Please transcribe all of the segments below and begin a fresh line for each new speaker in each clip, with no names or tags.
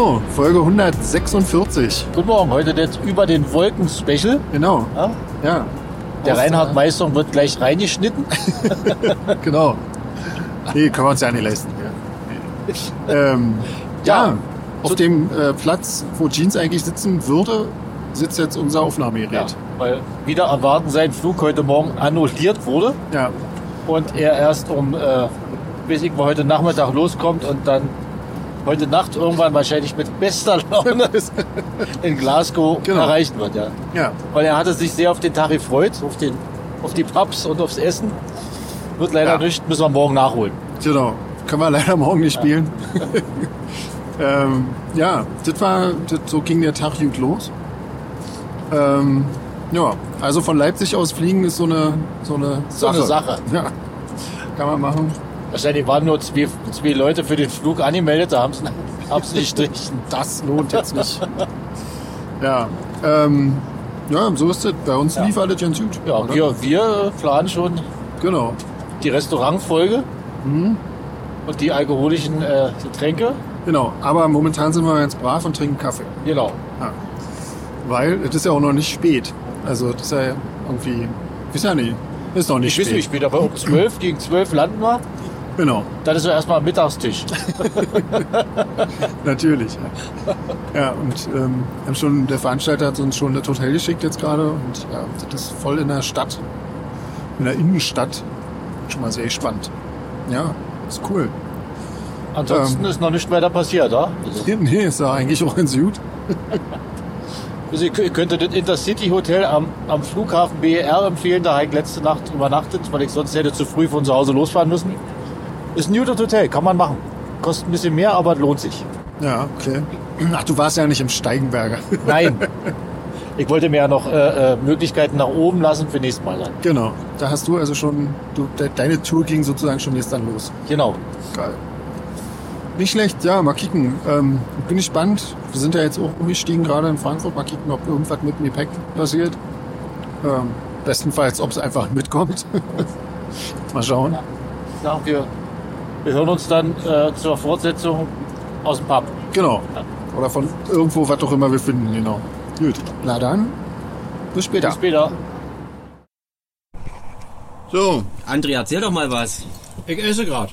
Folge 146.
Guten Morgen, heute das über den Wolken Special.
Genau.
Ja?
Ja,
Der
Aus-
Reinhard Meister wird gleich reingeschnitten.
genau. Nee, können wir uns ja nicht leisten. Ja. Ähm, ja,
Ja.
auf dem äh, Platz, wo Jeans eigentlich sitzen würde, sitzt jetzt unser Aufnahmegerät.
Weil wieder erwarten sein Flug heute Morgen annulliert wurde
Ja.
und er erst um, äh, weiß ich, mal heute Nachmittag loskommt und dann heute Nacht irgendwann wahrscheinlich mit bester Laune in Glasgow
Genau.
erreicht wird. Ja.
Ja,
Weil er hatte sich sehr auf den Tag gefreut, auf, den, auf die Pubs und aufs Essen. Wird leider
Ja.
nicht, müssen wir morgen nachholen.
genau. Können wir leider morgen nicht spielen. ähm, ja, das war, das, so ging der Tag gut los. Ähm, ja, also von Leipzig aus fliegen ist so eine, so eine
So
Sache.
eine Sache.
Ja, kann man machen.
Wahrscheinlich waren nur zwei, zwei Leute für den Flug angemeldet, da haben sie sie nicht gestrichen.
Das lohnt jetzt nicht. ja, ähm, ja, so ist es. Bei uns
Ja.
lief alles ganz gut.
Ja,
oder?
wir, wir planen schon
Genau.
die Restaurantfolge und die alkoholischen äh, Getränke.
Genau. Aber momentan sind wir ganz brav und trinken Kaffee.
Genau.
Ja. Weil es ist ja auch noch nicht spät. Also das ist ja irgendwie. Ist ja nicht. Ist noch nicht
Ich weiß
spät.
nicht, später, aber um 12 gegen 12 landen wir.
Genau.
Dann ist ja erstmal Mittagstisch.
Natürlich. Ja, ja und ähm, schon, der Veranstalter hat uns schon das Hotel geschickt jetzt gerade. Und ja, das ist voll in der Stadt. In der Innenstadt. Schon mal sehr spannend. Ja, ist cool.
Ansonsten
Ähm.
ist noch nicht weiter passiert, ja? Also,
Nee, ist ja eigentlich auch ganz gut.
also ihr könntet das Intercity Hotel am, am Flughafen BER empfehlen. Da habe ich letzte Nacht übernachtet, weil ich sonst hätte zu früh von zu Hause losfahren müssen. Ist ein gutes Hotel, kann man machen. Kostet ein bisschen mehr, aber lohnt sich.
Ja, okay. Ach, du warst ja nicht im Steigenberger.
Nein. Ich wollte mir ja noch äh, äh, Möglichkeiten nach oben lassen für nächstes Mal dann.
genau. Da hast du also schon, du, de, deine Tour ging sozusagen schon jetzt dann los.
Genau.
Geil. Nicht schlecht, ja, mal kicken. Ähm, bin gespannt. Wir sind ja jetzt auch umgestiegen gerade in Frankfurt. Mal kicken, ob irgendwas mit dem Gepäck passiert. Ähm, bestenfalls, ob es einfach mitkommt. mal schauen.
Ja, wir, wir hören uns dann äh, zur Fortsetzung aus dem Pub.
Genau. Oder von irgendwo, was auch immer wir finden, genau. Gut. Na dann, bis später.
Bis später.
So,
André, erzähl doch mal was.
Ich esse gerade.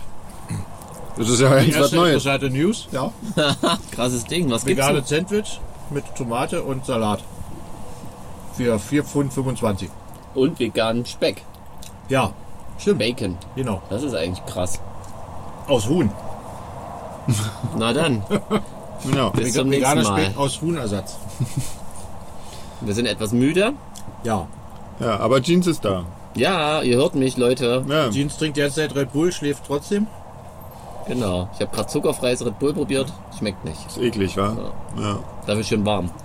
das ist ja jetzt was
erste
Neues.
interessante News. Ja.
Krasses Ding. Was gibt's
Vegane? Sandwich mit Tomate und Salat. Für 4,25 Pfund.
Und veganen Speck.
Ja, stimmt.
Bacon.
Genau.
Das ist eigentlich krass.
Aus Huhn.
Na dann,
Genau.
bis zum nächsten Mal.
Speck aus Huhnersatz.
Wir sind etwas müde.
Ja.
Ja, aber Jeans ist da.
Ja, ihr hört mich, Leute.
Ja.
Jeans trinkt jetzt seit Red Bull, schläft trotzdem.
Genau. Ich habe gerade zuckerfreies Red Bull probiert. Schmeckt nicht.
Ist eklig, wa? Ja.
Dafür schön warm.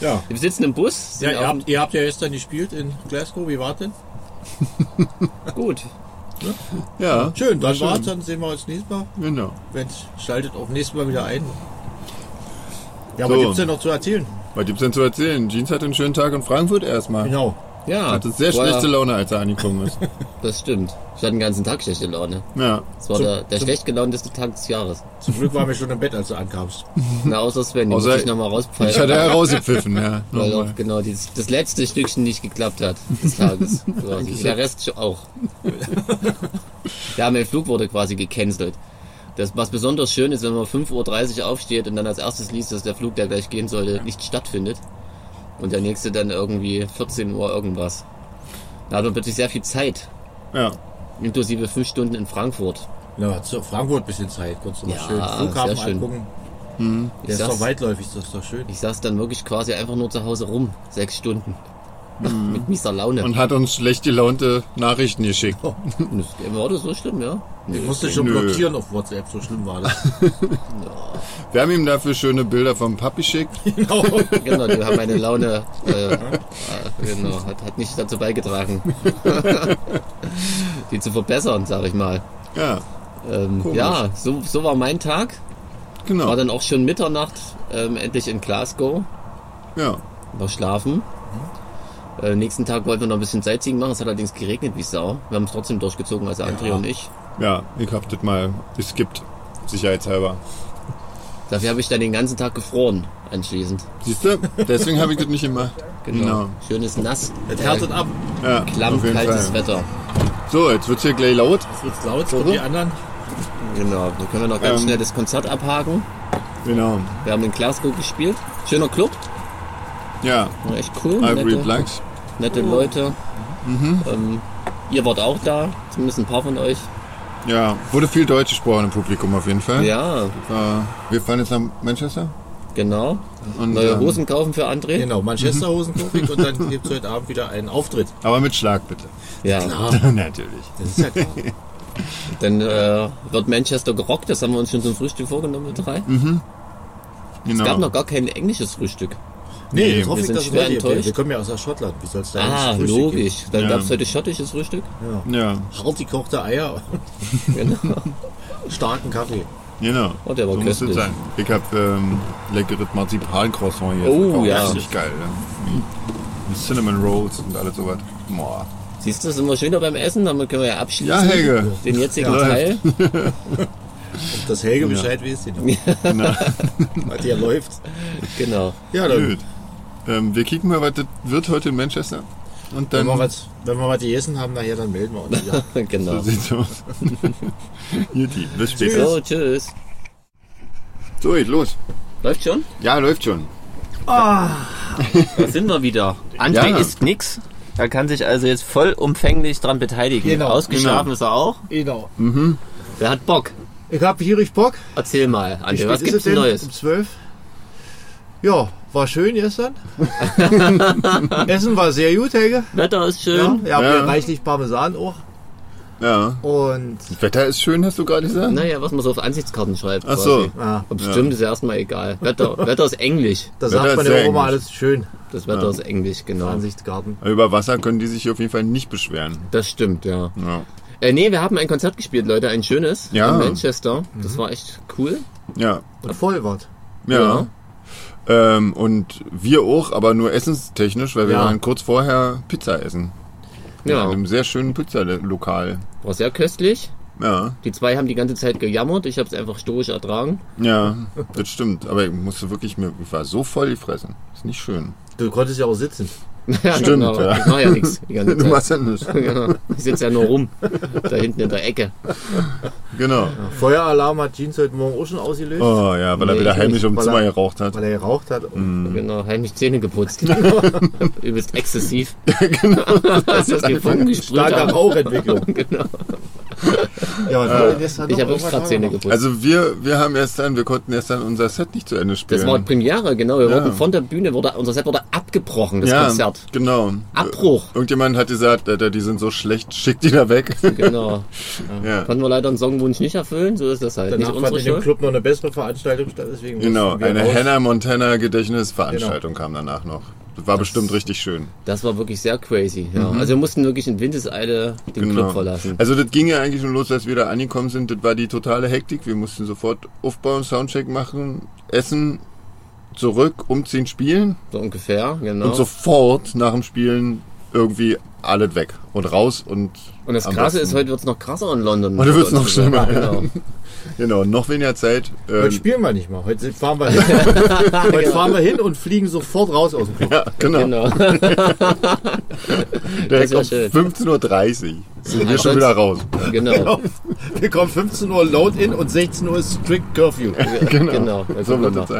Ja.
Wir sitzen im Bus.
Ja, ihr habt, ihr habt ja gestern gespielt in Glasgow. Wie war's denn?
gut.
Ja,
Schön, dann
schön.
war's. Dann sehen wir uns nächstes Mal.
genau.
Wenn schaltet auch nächstes Mal wieder ein. Ja,
So.
was gibt's denn noch zu erzählen?
Was gibt's denn zu erzählen? Jeans hatte einen schönen Tag in Frankfurt erstmal.
Genau.
Ja.
Hatte sehr
vorher-
schlechte Laune, als er angekommen ist.
Das stimmt. Ich hatte den ganzen Tag schlechte Laune.
Ja.
Das war
Zum-
der, der
zum-
schlecht gelaunteste Tag des Jahres.
Zum Glück waren wir schon im Bett, als du ankamst.
Na, außer Sven, den
Außer-
muss ich nochmal
Ich
rauspfeifen.
hatte er rausgepfiffen, ja.
Weil auch genau dieses, das letzte Stückchen nicht geklappt hat des Tages. quasi. Der Rest auch. ja, mein Flug wurde quasi gecancelt. Das, was besonders schön ist, wenn man 5.30 Uhr aufsteht und dann als erstes liest, dass der Flug, der gleich gehen sollte, nicht stattfindet. Und der nächste dann irgendwie 14 Uhr irgendwas. Da hat man plötzlich sehr viel Zeit.
Ja.
Inklusive fünf Stunden in Frankfurt.
Na, zu Frankfurt ein bisschen Zeit. Konntest du mal
Ja,
schön Flughafen
sehr schön.
angucken.
Ich
Der ist doch
saß,
weitläufig, das ist doch schön.
ich saß dann wirklich quasi einfach nur zu Hause rum. Sechs Stunden. Mit mieser Laune.
Und hat uns schlecht gelaunte Nachrichten geschickt.
Das war das so schlimm, ja?
Ich musste schon
Nö.
blockieren auf WhatsApp, so schlimm war das.
Wir haben ihm dafür schöne Bilder vom Papi geschickt.
genau.
Genau, die haben meine Laune äh, äh, genau, hat, hat nicht dazu beigetragen, die zu verbessern, sag ich mal.
Ja,
Ähm, ja, so, so war mein Tag.
genau.
War dann auch schon Mitternacht ähm, endlich in Glasgow.
Ja.
War schlafen. Äh, nächsten Tag wollten wir noch ein bisschen Sightseeing machen. Es hat allerdings geregnet wie Sau. Wir haben es trotzdem durchgezogen, also André
Ja.
und ich.
Ja, ich hab das mal geskippt. Sicherheitshalber.
Dafür habe ich dann den ganzen Tag gefroren anschließend.
Siehst du? Deswegen habe ich das nicht gemacht.
Genau. Schönes nass.
Das härtet ab.
Ja,
Klamm, kaltes
Fall.
Wetter.
So, jetzt wird's hier gleich laut.
Es wird laut, kommen die anderen.
Genau. Dann können wir noch ganz
Ähm.
schnell das Konzert abhaken.
Genau.
Wir haben in Glasgow gespielt. Schöner Club.
Ja,
War echt cool.
Ivory Blacks.
Nette Leute. Ähm, ihr wart auch da. Zumindest ein paar von euch.
Ja, wurde viel Deutsch gesprochen im Publikum auf jeden Fall.
Ja,
wir fahren jetzt nach Manchester.
genau.
Und,
Neue
ähm,
Hosen kaufen für André.
Genau, Manchester-Hosen kaufe ich und dann gibt es heute Abend wieder einen Auftritt.
Aber mit Schlag bitte.
Ja.
Natürlich.
Das ist ja klar.
Dann äh, wird Manchester gerockt. Das haben wir uns schon zum Frühstück vorgenommen mit drei.
Genau.
Es gab noch gar kein englisches Frühstück.
Nee, hoffe
wir
ich,
sind schwer enttäuscht.
wir kommen ja aus der Schottland. Wie soll es da
Ah, logisch. Dann
Ja.
gab es heute schottisches Frühstück.
Ja,
Geben? Hart gekochte Eier,
Genau.
starken Kaffee.
genau.
Oh, der war
so muss es
köstlich.
sein. Ich habe ähm, leckeres Marzipan-Croissant hier.
Oh, ja.
Richtig geil. Ja. Mit Cinnamon Rolls und alles sowas. Boah.
Siehst du, sind wir schöner beim Essen, damit können wir ja abschließen.
Ja, Helge.
Den jetzigen
Ja.
Teil.
Ob das Helge Bescheid weiß, genau.
Na,
Was hier läuft.
Genau.
Ja, dann,
gut. Ähm, wir kicken mal, was das wird heute in Manchester. Und
wenn
dann
wir, was, wenn wir was gegessen haben, nachher, dann melden wir uns wieder.
genau.
so sieht's aus. Juti, bis später.
So, tschüss.
So, geht los.
Läuft schon?
Ja, läuft schon.
Da sind wir wieder. André
Ja.
isst nix. Er kann sich also jetzt vollumfänglich dran beteiligen.
Genau.
Ausgeschlafen ist er auch.
Genau.
Wer hat Bock?
Ich habe gierig Bock.
Erzähl mal, André, was
ist
gibt's denn? Neues?
Um 12. Ja, war schön gestern. Essen war sehr gut, Helge.
Wetter ist
Ja,
schön.
ja,
Ja.
ja. reichlich Parmesan auch.
Ja.
Und
Das Wetter ist schön, hast du gerade gesagt?
Naja, was man so auf Ansichtskarten schreibt.
Ach so.
ah,
Ob es stimmt, ist erstmal egal. Wetter, Wetter ist Englisch.
da
Wetter
sagt
ist
man ja auch immer alles schön.
Das Wetter ist Englisch, genau.
Ansichtsgarten.
Über Wasser können die sich hier auf jeden Fall nicht beschweren.
Das stimmt, ja.
Ja.
Äh, nee, wir haben ein Konzert gespielt, Leute, ein schönes
Ja.
in Manchester. Das war echt cool.
Ja.
Und voll wart.
Ja. Ähm, und wir auch, aber nur essenstechnisch, weil wir
Ja.
waren kurz vorher Pizza essen. In
Ja,
einem sehr schönen Pizzalokal.
war sehr köstlich.
Ja,
Die zwei haben die ganze Zeit gejammert. Ich habe es einfach stoisch ertragen.
ja, das stimmt. Aber ich musste wirklich, mir, ich war so voll gefressen. Ist nicht schön.
Du konntest ja auch sitzen.
Ja,
Stimmt,
genau.
ja.
Ich mach ja nichts
Du machst ja nichts.
Genau. Ich sitze ja nur rum. Da hinten in der Ecke.
Genau.
Feueralarm hat Jeans heute Morgen auch schon ausgelöst,
Oh ja, weil er
Nee,
wieder
ich
heimlich
weil
Zimmer
er-
geraucht hat.
weil er geraucht hat. Und
Genau, heimlich Zähne geputzt. Übelst exzessiv. Als das die Funken gesprüht
starke. Rauchentwicklung.
Genau.
Ja, gestern
Ich habe wirklich
Irgendwas
gerade
noch?
geputzt.
Also wir, wir haben erst dann, wir konnten erst dann unser Set nicht zu Ende spielen.
das war Premiere, genau. Wir
Ja.
wurden von der Bühne, wurde, unser Set wurde abgebrochen, das
ja,
Konzert.
genau.
Abbruch.
Irgendjemand hat gesagt, Alter, die sind so schlecht, schick die da weg.
Genau.
ja.
Konnten wir leider einen Songwunsch nicht erfüllen, so ist das halt.
Danach
nicht
fand
unsere
in dem
Schuld.
Club noch eine bessere Veranstaltung statt, deswegen
Genau, eine
raus.
Hannah Montana Gedächtnisveranstaltung kam danach noch. Das war bestimmt richtig schön.
Das war wirklich sehr crazy. Ja. Also wir mussten wirklich in Windeseile den Club verlassen.
Also das ging ja eigentlich schon los, als wir da angekommen sind. Das war die totale Hektik. Wir mussten sofort aufbauen, Soundcheck machen, essen, zurück, umziehen, spielen
So ungefähr, genau.
und sofort nach dem Spielen irgendwie alles weg und raus und
Und das Krasse
besten-
ist, heute wird's noch krasser in London.
Heute wird's noch schlimmer.
Genau.
genau noch weniger Zeit.
Heute
Ähm,
spielen wir nicht mal. Heute fahren wir hin. Heute fahren wir hin und fliegen sofort raus aus dem Club.
ja, genau.
genau.
Um
schön.
15.30 Uhr sind wir schon wieder raus.
genau.
Wir kommen 15 Uhr Load-In und 16 Uhr ist Strict Curfew.
Genau. genau. Das,
So wird
wir
das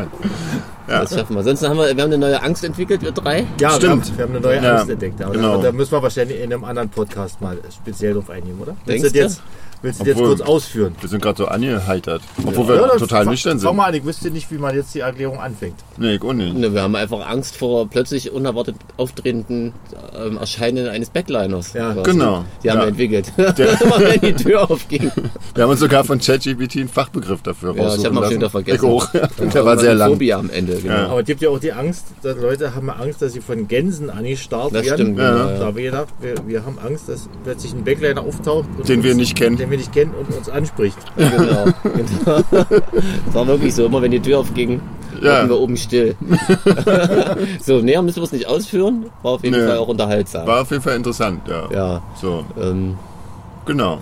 sein.
das schaffen wir. Ansonsten haben wir, wir haben eine neue Angst entwickelt, wir drei.
Ja,
Stimmt.
Wir, haben, wir haben eine neue
Ja,
Angst entdeckt. Aber
genau.
da, da müssen wir wahrscheinlich in einem anderen Podcast mal speziell drauf eingehen, oder?
Denkst
du jetzt, willst du jetzt kurz ausführen?
Wir sind gerade so angeheitert. Obwohl wir
Ja,
total nüchtern sind.
mal ich wüsste nicht, wie man jetzt die Erklärung anfängt.
Nee, ich auch nicht.
Ne, wir haben einfach Angst vor plötzlich unerwartet auftretenden ähm, Erscheinen eines Backliners.
Ja,
quasi.
genau.
Die haben
Ja.
wir entwickelt. Immer wenn die Tür aufging.
Wir haben uns sogar von ChatGPT einen Fachbegriff dafür
Ja, ich
raussuchen
hab noch wieder vergessen.
Ich auch. Der war sehr lang.
Phobia am Ende, genau.
Ja.
Aber es gibt ja auch die Angst, dass Leute haben Angst, dass sie von Gänsen angestarrt
Das
werden.
stimmt,
Ja.
genau.
Da
Ja.
haben wir gedacht, wir, wir haben Angst, dass plötzlich ein Backliner auftaucht. Und
Den wir nicht kennen.
Wir nicht kennen und uns anspricht.
Genau, genau. Das war wirklich so, immer wenn die Tür aufging,
Ja.
waren wir oben still. so, näher müssen wir es nicht ausführen, war auf jeden
Nee.
Fall auch unterhaltsam.
War auf jeden Fall interessant, ja.
Ja,
So,
ähm,
genau.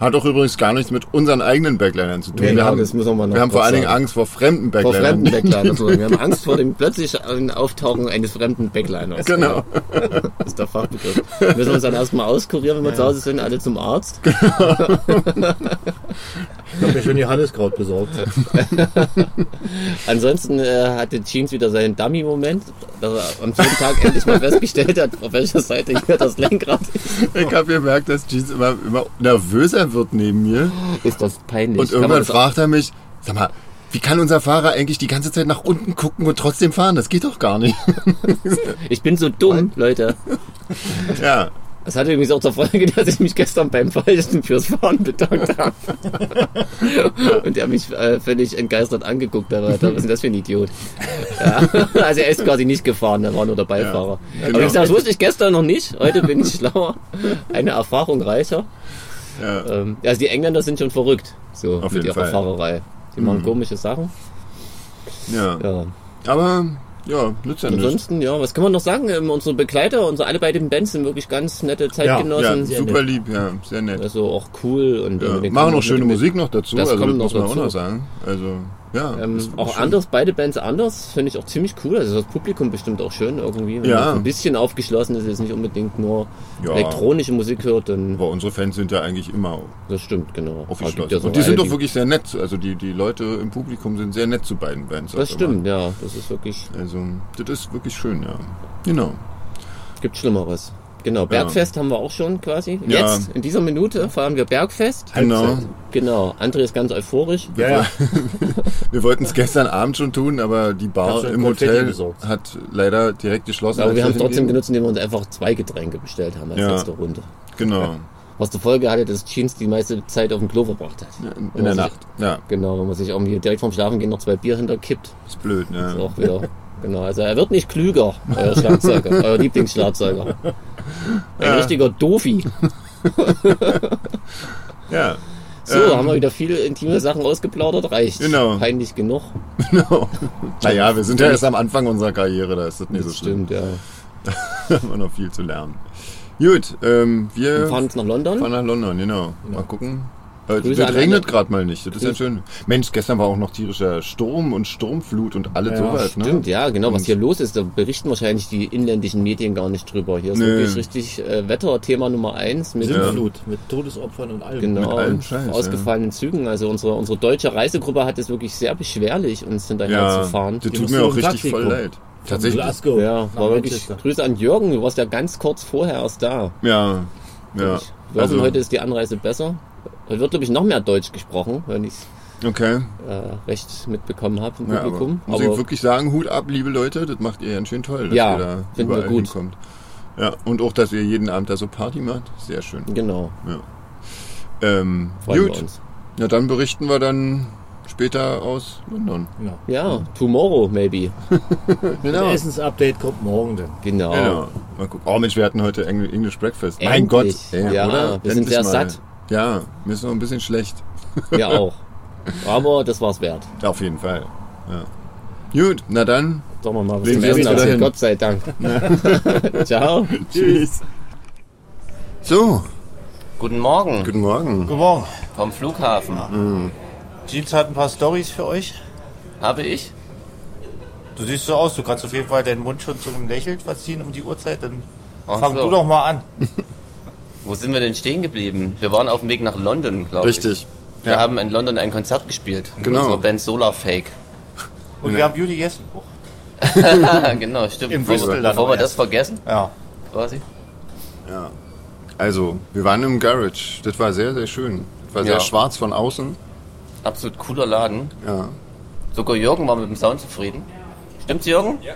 Hat auch übrigens gar nichts mit unseren eigenen Backlinern zu tun.
Genau,
wir haben,
das müssen wir noch
wir haben vor allen Dingen. Angst vor fremden
Vor
Backlinern.
fremden Backlinern. Wir haben Angst vor dem plötzlichen Auftauchen eines fremden Backliners.
Genau.
Das ist der Fachbegriff. Wir müssen uns dann erstmal auskurieren, wenn wir zu Hause sind, alle zum Arzt.
Ich habe mir schon Johanniskraut besorgt.
Ansonsten äh, hatte Jeans wieder seinen Dummy-Moment, dass er am vierten Tag endlich mal festgestellt hat, auf welcher Seite hier das Lenkrad ist.
Ich habe gemerkt, dass Jeans immer, immer nervöser wird neben mir.
Ist das peinlich.
Und irgendwann fragt er mich, sag mal, wie kann unser Fahrer eigentlich die ganze Zeit nach unten gucken und trotzdem fahren? Das geht doch gar nicht.
Ich bin so dumm, Leute.
ja,
Das hatte übrigens auch zur Folge, dass ich mich gestern beim Falschen fürs Fahren bedankt habe. Und er mich äh, völlig entgeistert angeguckt hat. Was ist denn das für ein Idiot? Ja. Also er ist quasi nicht gefahren, er war nur der Beifahrer.
Ja,
Aber
genau.
wie gesagt, das wusste ich gestern noch nicht. Heute bin ich schlauer. Eine Erfahrung reicher.
Ja.
Ähm, also die Engländer sind schon verrückt. So
Auf
mit ihrer
Fall.
Fahrerei. Die machen komische Sachen.
ja.
Ja.
Aber, ja, nützt ja.
Ansonsten, ja, was kann man noch sagen? Ähm, unsere Begleiter, unsere alle beiden Bands sind wirklich ganz nette Zeitgenossen.
Ja, super lieb, ja, sehr nett.
Also auch cool und
Ja, machen auch schöne Musik noch dazu,
Das
also das muss man auch noch sagen. Also, ja.
Ähm, auch
schön.
anders, beide Bands anders, finde ich auch ziemlich cool. Also das Publikum bestimmt auch schön irgendwie. Wenn
Ja.
ein bisschen aufgeschlossen ist, jetzt nicht unbedingt nur
Ja.
elektronische Musik hört, dann
Aber unsere Fans sind ja eigentlich immer
das stimmt, genau.
aufgeschlossen.
Ja so
und die sind doch wirklich sehr nett. Also die, die Leute im Publikum sind sehr nett zu beiden Bands.
Das stimmt, ja. Das ist wirklich,
Immer. Also, das ist wirklich schön, ja. Genau.
gibt Schlimmeres. Genau, Bergfest haben wir auch schon quasi.
Ja.
Jetzt, in dieser Minute, feiern wir Bergfest.
Genau.
Genau, André ist ganz euphorisch.
Ja, ja.
Wir wollten es gestern Abend schon tun, aber die Bar im Hotel
besorgt.
hat leider direkt geschlossen.
Aber wir haben es trotzdem
hingehen.
genutzt, indem wir uns einfach zwei Getränke bestellt haben als
Ja.
letzte Runde.
Genau.
Was zur Folge hatte, dass Jeans die meiste Zeit auf dem Klo verbracht hat.
In, in der
man
Nacht. Ja,
Sich, genau, wenn man sich irgendwie direkt vorm Schlafengehen noch zwei Bier hinterkippt.
ist blöd, ne?
Ist auch wieder. Genau, also er wird nicht klüger, euer Schlagzeuger, euer Lieblingsschlagzeuger. Ein richtiger Dofi.
Ja.
So,
Ähm.
haben wir wieder viele intime Sachen ausgeplaudert, reicht.
Genau.
Peinlich genug.
Genau. Naja, wir sind ja erst am Anfang unserer Karriere, da ist das nicht so
Das
schlimm.
stimmt, ja.
Da haben wir noch viel zu lernen. Gut, ähm, wir
Wir fahren jetzt nach London.
fahren nach London, genau. Mal gucken. Äh,
Grüße
regnet gerade mal nicht, das ist ja schön. Mensch, gestern war auch noch tierischer Sturm und Sturmflut und alles
Ja,
sowas, ne?
Stimmt, ja, genau, was hier los ist, da berichten wahrscheinlich die inländischen Medien gar nicht drüber. Hier ist
Nee.
wirklich richtig äh, Wetterthema Nummer eins mit
Sintflut mit Todesopfern und allem.
Genau,
Mit allem
und
Scheiß,
ausgefallenen Zügen. Also unsere, unsere deutsche Reisegruppe hat es wirklich sehr beschwerlich, uns hinterher
Ja,
zu fahren.
das
Die
tut mir auch richtig
Taxi
voll leid. Tatsächlich.
Glasgow
Ja, war wirklich. Grüße an Jürgen, du warst ja ganz kurz vorher erst da.
Ja, ja. Also,
heute ist die Anreise besser. Heute wird, glaube ich, noch mehr Deutsch gesprochen, wenn ich es
okay.
äh, recht mitbekommen habe im
Ja, aber
Publikum.
muss ich wirklich sagen, Hut ab, liebe Leute, das macht ihr ganz schön toll, dass
Ja,
ihr da
finden wir
überall
gut.
hinkommt. Ja, und auch, dass ihr jeden Abend da so Party macht, sehr schön.
genau,
Ähm,
freuen wir
gut,
uns.
ja, dann berichten wir dann später aus London.
Genau.
Ja, tomorrow maybe.
Genau.
Das Essensupdate kommt morgen dann.
Genau.
Genau. Mal gucken. Oh Mensch, wir hatten heute Engl- English Breakfast. Mein
Endlich.
Gott. Ey,
Ja,
oder?
wir sind
Endlich
sehr
mal.
satt.
Ja, mir ist noch ein bisschen schlecht.
Wir auch. Aber das war's wert.
Auf jeden Fall. Ja. Gut, na dann.
Sagen wir mal, was zum
wir
Essen
hin.
Gott sei Dank. Ciao.
Tschüss. So,
Guten Morgen
guten Morgen.
Guten Morgen.
vom Flughafen.
Jeans hat ein paar Stories für euch.
Habe ich?
Du siehst so aus, du kannst auf jeden Fall deinen Mund schon zum Lächeln verziehen um die Uhrzeit. Dann
Ach
fang
so.
du doch mal an.
Wo sind wir denn stehen geblieben? Wir waren auf dem Weg nach London, glaube ich.
Richtig.
Wir
Ja.
haben in London ein Konzert gespielt. Mit
Genau.
unserer Band Solar Fake.
Und wir haben Beauty gegessen.
genau, stimmt.
In
Bevor,
Bristol
bevor wir das vergessen,
Ja.
quasi.
Ja. Also, wir waren im Garage. Das war sehr, sehr schön. Das war
Ja.
sehr schwarz von außen.
Absolut cooler Laden.
Ja.
Sogar Jürgen war mit dem Sound zufrieden. Stimmt's, Jürgen? Ja,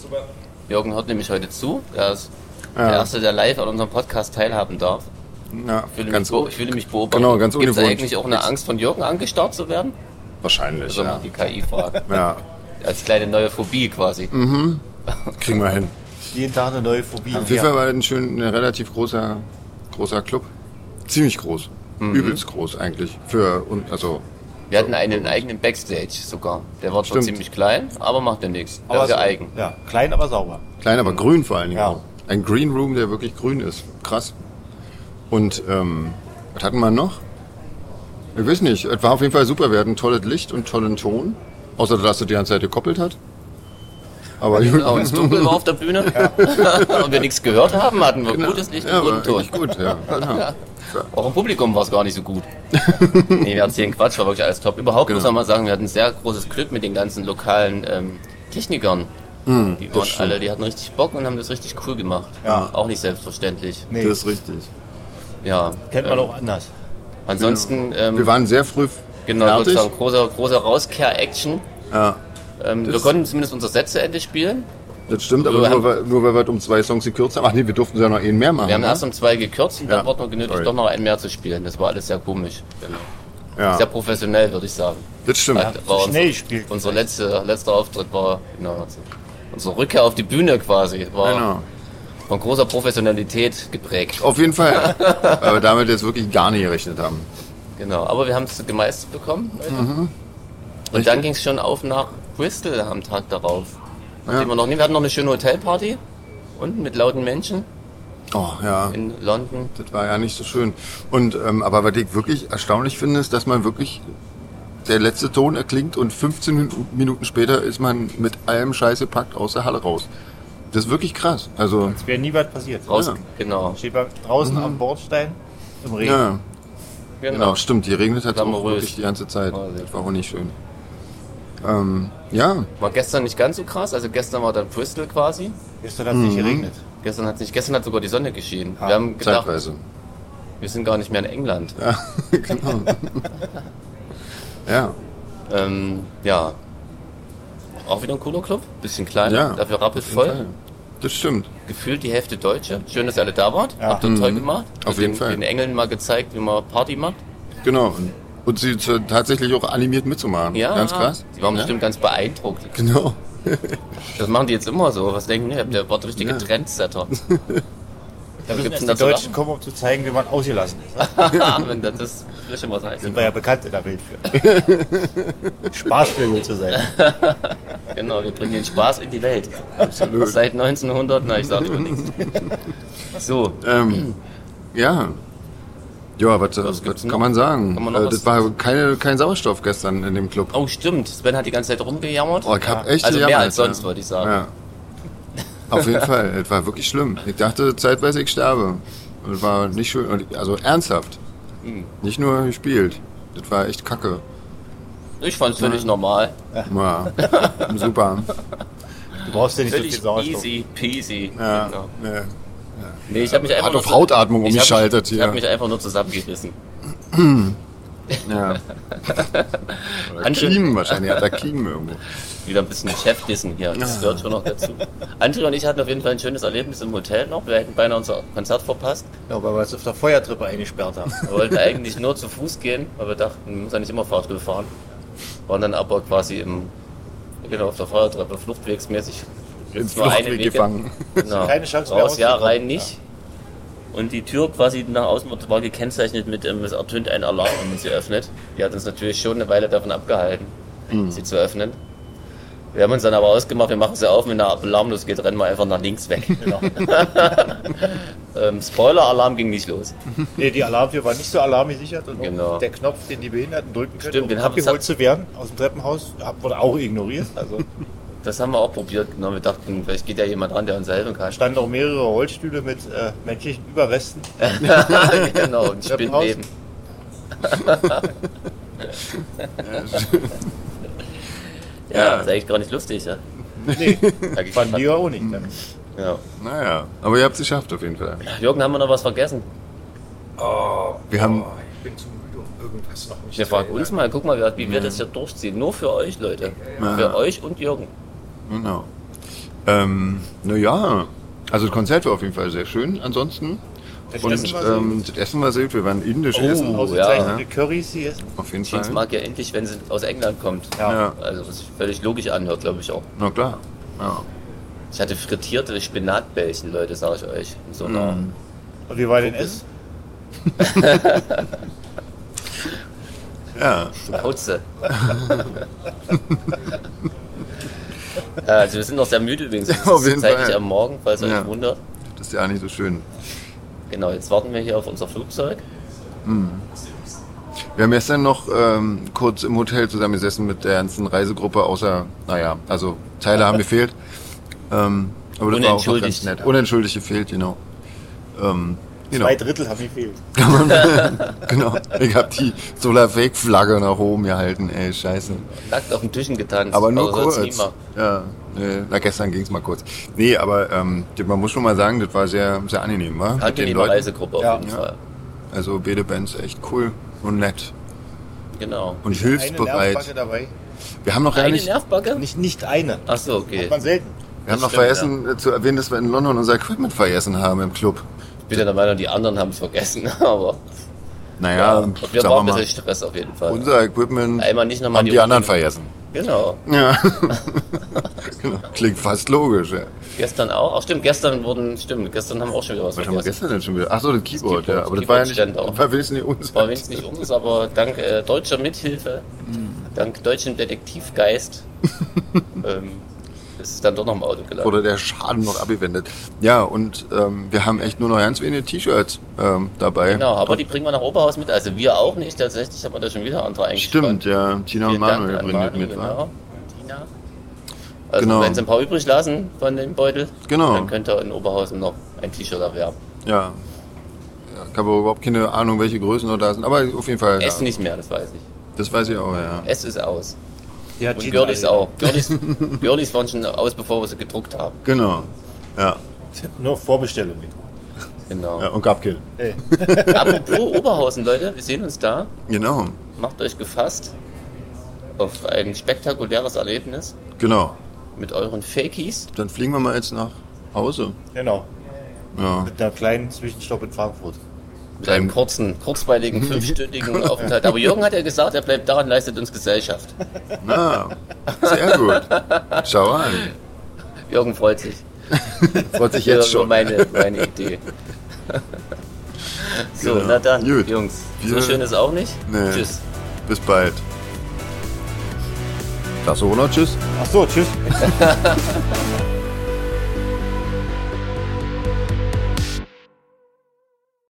super. Jürgen hört nämlich heute zu. Er ist der
Ja.
Erste, der live an unserem Podcast teilhaben darf.
ja
Ich fühle,
ganz
mich, ich fühle mich beobachtet.
Genau, ganz
Gibt es eigentlich auch eine Angst von Jürgen angestarrt zu werden?
Wahrscheinlich,
Soll
ja.
man die KI fragen.
Ja,
Als kleine neue Phobie quasi.
kriegen wir hin.
Jeden Tag eine neue Phobie.
Auf jeden Fall war das ein schön, ein relativ großer, großer Club. Ziemlich groß.
Mhm.
Übelst groß eigentlich. Für, und, also,
Wir hatten einen eigenen Backstage sogar. Der war zwar ziemlich klein, aber macht ja nichts. Der
aber
ist ja eigen.
Ja, klein, aber sauber.
klein, aber grün vor allen Dingen
Ja.
Ein Green Room, der wirklich grün ist. Krass. Und, ähm, Was hatten wir noch? Ich weiß nicht. Es war auf jeden Fall super. Wir hatten tolles Licht und tollen Ton. Außer, dass er die ganze Zeit gekoppelt hat. Aber
Genau, und es dunkel war auf der Bühne und wir nichts gehört haben, hatten wir gutes Licht
ja,
und guten Ton.
gut, ja. Genau.
Auch im Publikum war es gar nicht so gut. nee, wir erzählen Quatsch, war wirklich alles top. Überhaupt muss
Genau.
man mal sagen, wir hatten sehr großes Glück mit den ganzen lokalen ähm, Technikern. Die waren alle, die hatten richtig Bock und haben das richtig cool gemacht.
Ja.
Auch nicht selbstverständlich.
Nee,
Das ist richtig.
Ja.
kennt man
ähm,
auch anders.
Ansonsten, ähm,
Wir waren sehr früh
genau,
fertig.
sozusagen großer, großer Rauskehr-Action.
Ja,
Ähm, wir konnten zumindest unsere Sätze endlich spielen.
das stimmt, aber
Wir
nur, weil- nur weil wir um zwei Songs gekürzt haben. Ach nee, wir durften ja noch einen mehr machen.
Wir haben
ne?
erst um zwei gekürzt und
Ja.
dann wurden wir genötigt,
Sorry.
doch noch einen mehr zu spielen. Das war alles sehr komisch. Genau.
ja,
Sehr professionell, würde ich sagen.
das stimmt.
Ja. war
So
uns-
schnell gespielt.
Unser letzte, letzter Auftritt war, genau, unsere Rückkehr auf die Bühne quasi, war
Genau.
von großer Professionalität geprägt.
Auf jeden Fall. weil wir damit jetzt wirklich gar nicht gerechnet haben.
Genau, aber wir haben es gemeistert bekommen.
Mhm.
Und dann ging es schon auf nach Bristol am Tag darauf.
Ja.
wir noch nie, wir hatten noch eine schöne Hotelparty unten mit lauten Menschen
Oh ja,
in London.
das war ja nicht so schön. Und ähm, aber was ich wirklich erstaunlich finde, ist, dass man wirklich der letzte Ton erklingt und 15 Min- Minuten später ist man mit allem Scheiß gepackt aus der Halle raus. Das ist wirklich krass. Also
Es wäre nie was passiert.
Raus,
Ja.
genau.
Steht man draußen am Bordstein im Regen.
ja,
genau.
genau, stimmt. Die regnet hat auch wirklich die ganze Zeit.
Oh,
Das war auch nicht schön. Ähm, ja,
War gestern nicht ganz so krass, also gestern war dann Bristol quasi.
Gestern hat es nicht geregnet.
Gestern hat nicht, gestern hat sogar die Sonne geschienen.
Ah,
wir haben gedacht,
zeitweise.
wir sind gar nicht mehr in England.
Ja, genau. ja,
Ähm, ja. Auch wieder ein cooler Club, bisschen kleiner,
ja.
dafür rappelvoll.
Fall. Das stimmt.
Gefühlt die Hälfte Deutsche. Schön, dass ihr alle da wart.
Ja.
Habt ihr toll gemacht.
Auf
Mit
jeden
den,
Fall.
Den Engeln mal gezeigt, wie man Party macht.
Genau. Und, sie t- tatsächlich auch animiert mitzumachen.
Ja,
Ganz krass.
Die waren
ja?
bestimmt ganz beeindruckt.
Genau.
Das machen die jetzt immer so. Was denken die? Der war der richtige
Ja.
Trendsetter.
Da müssen
denn
die Deutschen kommen, um zu zeigen, wie man ausgelassen ist.
Wenn das ist vielleicht schon was heißt.
Sind wir ja bekannt in der Welt für. Spaßvögel zu sein.
Genau, wir bringen den Spaß in die Welt.
Absolut.
Seit 1900, na, ich sag schon nichts. So,
Ähm, ja. Ja, was, was,
gibt's
kann
noch?
man sagen?
Kann man
äh,
was-
das war keine, kein Sauerstoff gestern in dem Club.
oh stimmt, Sven hat die ganze Zeit rumgejammert.
Oh, ich hab echt
Also mehr als sonst,
ja.
wollte ich sagen.
Ja. Auf jeden Fall. Es war wirklich schlimm. Ich dachte zeitweise, ich sterbe. Und es war nicht schön. Also ernsthaft.
Hm.
Nicht nur gespielt. Das war echt kacke.
Ich fand's völlig normal.
Ja. Super.
Du brauchst ja nicht so
Völlig
viel Sauerstoff.
easy peasy.
Ja.
Genau.
ja.
Nee, ich habe mich einfach
Hat
nur
auf Hautatmung
ich hab mich-
umgeschaltet
Ich
hier.
habe mich einfach nur zusammengerissen.
Ja. Oder Kiemen wahrscheinlich. Hat er Kiemen irgendwo.
Wieder ein bisschen Chefdissen hier. Das gehört schon noch dazu. André und ich hatten auf jeden Fall ein schönes Erlebnis im Hotel noch. Wir hätten beinahe unser Konzert verpasst.
Ja, weil wir uns auf der Feuertreppe eingesperrt haben.
Wir wollten eigentlich nur zu Fuß gehen, weil wir dachten, wir müssen ja nicht immer Fahrstuhl fahren. Waren dann aber quasi im, genau, auf der Feuertreppe fluchtwegsmäßig.
Ins Fluchtweg gefangen.
Genau.
Keine Chance mehr
Raus, ja, rein nicht. Und die Tür quasi nach außen war- gekennzeichnet mit, ähm, es ertönt ein Alarm, wenn man sie öffnet. Die hat uns natürlich schon eine Weile davon abgehalten,
Hm.
sie zu öffnen. Wir haben uns dann aber ausgemacht, wir machen sie auf, wenn der Alarm losgeht, rennen wir einfach nach links weg.
Genau.
ähm, Spoiler-Alarm ging nicht los.
Nee, die Alarmtür war nicht so alarmgesichert und
Genau.
der Knopf, den die Behinderten drücken können,
Stimmt,
um
den haben-
abgeholt zu werden aus dem Treppenhaus, wurde auch ignoriert. Also
Das haben wir auch probiert. Genau, wir dachten, vielleicht geht ja jemand ran, der uns helfen kann.
standen auch mehrere Rollstühle mit äh, menschlichen Überresten.
genau, und Spinnleben. ja, das ist eigentlich gar nicht lustig, ja.
Nee, fanden die auch nicht. Ne?
ja.
Naja. Aber ihr habt es geschafft auf jeden Fall.
Jürgen, haben wir noch was vergessen?
Wir haben.
Ich bin zu müde, um irgendwas noch nicht
Wir fragen uns mal, guck mal, wie wir das hier durchziehen. Nur für euch, Leute.
Ja.
Für euch und Jürgen.
Genau. Ähm, naja. Also das Konzert war auf jeden Fall sehr schön. Ansonsten.
Das
Und
Essen war sehr
ähm, das Essen war sehr gut. Wir waren indisch essen.
Oh,
Ausgezeichnete Currys hier essen.
Auf jeden
Jeans
Fall.
mag ja endlich, wenn sie aus England kommt.
Ja.
Ja.
Also, was sich völlig logisch anhört, glaube ich auch.
Na klar. Ja.
Ich hatte frittierte Spinatbällchen, Leute, sage ich euch. So
Mhm.
Und wie war denn Essen?
ja.
Putze. Ja, also wir sind noch sehr müde übrigens. Es
Auf
ist
jeden
zeitlich
Fall.
am Morgen, falls ihr
Ja.
euch wundert.
Das ist ja nicht so schön.
Genau, jetzt warten wir hier auf unser Flugzeug.
Wir haben gestern noch ähm, kurz im Hotel zusammengesessen mit der ganzen Reisegruppe, außer, naja, also Teile haben gefehlt. Ähm, aber das war auch ganz nett. Unentschuldigt gefehlt, genau. Ähm, genau.
Zwei Drittel haben gefehlt.
genau. Ich habe die Solar Fake Flagge nach oben gehalten, ey, scheiße.
Nackt auf den Tischen getanzt.
Aber nur
sonst
kurz. Ja, nee, na gestern ging's mal kurz. Nee, aber ähm, man muss schon mal sagen, das war sehr, sehr angenehm, wa? Mit den
Angenehme. Reisegruppe auf
Ja.
jeden
Ja.
Fall.
Also beide Bands echt cool und nett
Genau.
und
Eine
hilfsbereit.
Nervbacke dabei.
Wir haben noch gar
Eine
nicht,
Nervbacke?
Nicht, nicht eine.
Ach so, okay.
Hat man selten.
wir haben noch
stimmt,
vergessen äh, zu erwähnen, dass wir in London unser Equipment vergessen haben im Club.
Ich bin ja der Meinung, die anderen haben es vergessen, aber
Naja,
ja, wir brauchen ein
mal,
bisschen Stress auf jeden Fall.
unser Equipment
Einmal nicht nochmal
haben
die
die anderen vergessen.
Genau.
Ja, genau. klingt fast logisch. Ja.
Gestern auch. Ach stimmt, gestern wurden, stimmt, gestern haben wir auch schon wieder was
Was haben wir
vergessen.
gestern denn schon wieder? Ach so, das Keyboard,
Keyboard,
ja. Aber das war ja nicht,
auch.
das war wenigstens nicht uns.
War wenigstens nicht uns, aber dank äh, deutscher Mithilfe,
Mhm.
dank deutschem Detektivgeist, ähm, ist dann doch noch im Auto gelandet.
Wurde der Schaden noch abgewendet. Ja, und ähm, wir haben echt nur noch ganz wenige T-Shirts ähm, dabei.
Genau, aber die bringen wir nach Oberhaus mit. Also wir auch nicht, tatsächlich haben wir da schon wieder andere eingespannt.
Stimmt, ja. Tina und Manuel
an
bringen
Manu,
mit,
genau. Tina. Also
Genau.
wenn Sie ein paar übrig lassen von dem Beutel,
Genau.
dann könnt ihr in Oberhausen noch ein T-Shirt erwerben.
Ja. ja. Ich habe überhaupt keine Ahnung, welche Größen noch da sind, aber auf jeden Fall.
S
Ja.
nicht mehr, das weiß ich.
Das weiß ich auch, ja.
S ist aus.
Ja,
Und Girlies auch. Girlies, Girlies waren schon aus, bevor wir sie gedruckt haben.
Genau. Ja.
Nur Vorbestellung.
Genau.
ja und Gabkill.
Apropos Oberhausen, Leute, wir sehen uns da.
Genau.
Macht euch gefasst auf ein spektakuläres Erlebnis
Genau.
mit euren Fakies.
Dann fliegen wir mal jetzt nach Hause.
Genau.
Ja.
Mit einer kleinen Zwischenstopp in Frankfurt.
Mit einem kurzen, kurzweiligen, fünfstündigen Aufenthalt. Aber Jürgen hat ja gesagt, er bleibt daran, leistet uns Gesellschaft.
Na, sehr gut. Schau an.
Jürgen freut sich.
Freut sich
Ja,
jetzt
so
schon.
meine, meine Idee. So,
Genau.
na dann,
Gut.
Jungs. So schön ist auch nicht.
Nee.
Tschüss.
Bis bald. Das so, oder? Tschüss.
Ach so, tschüss.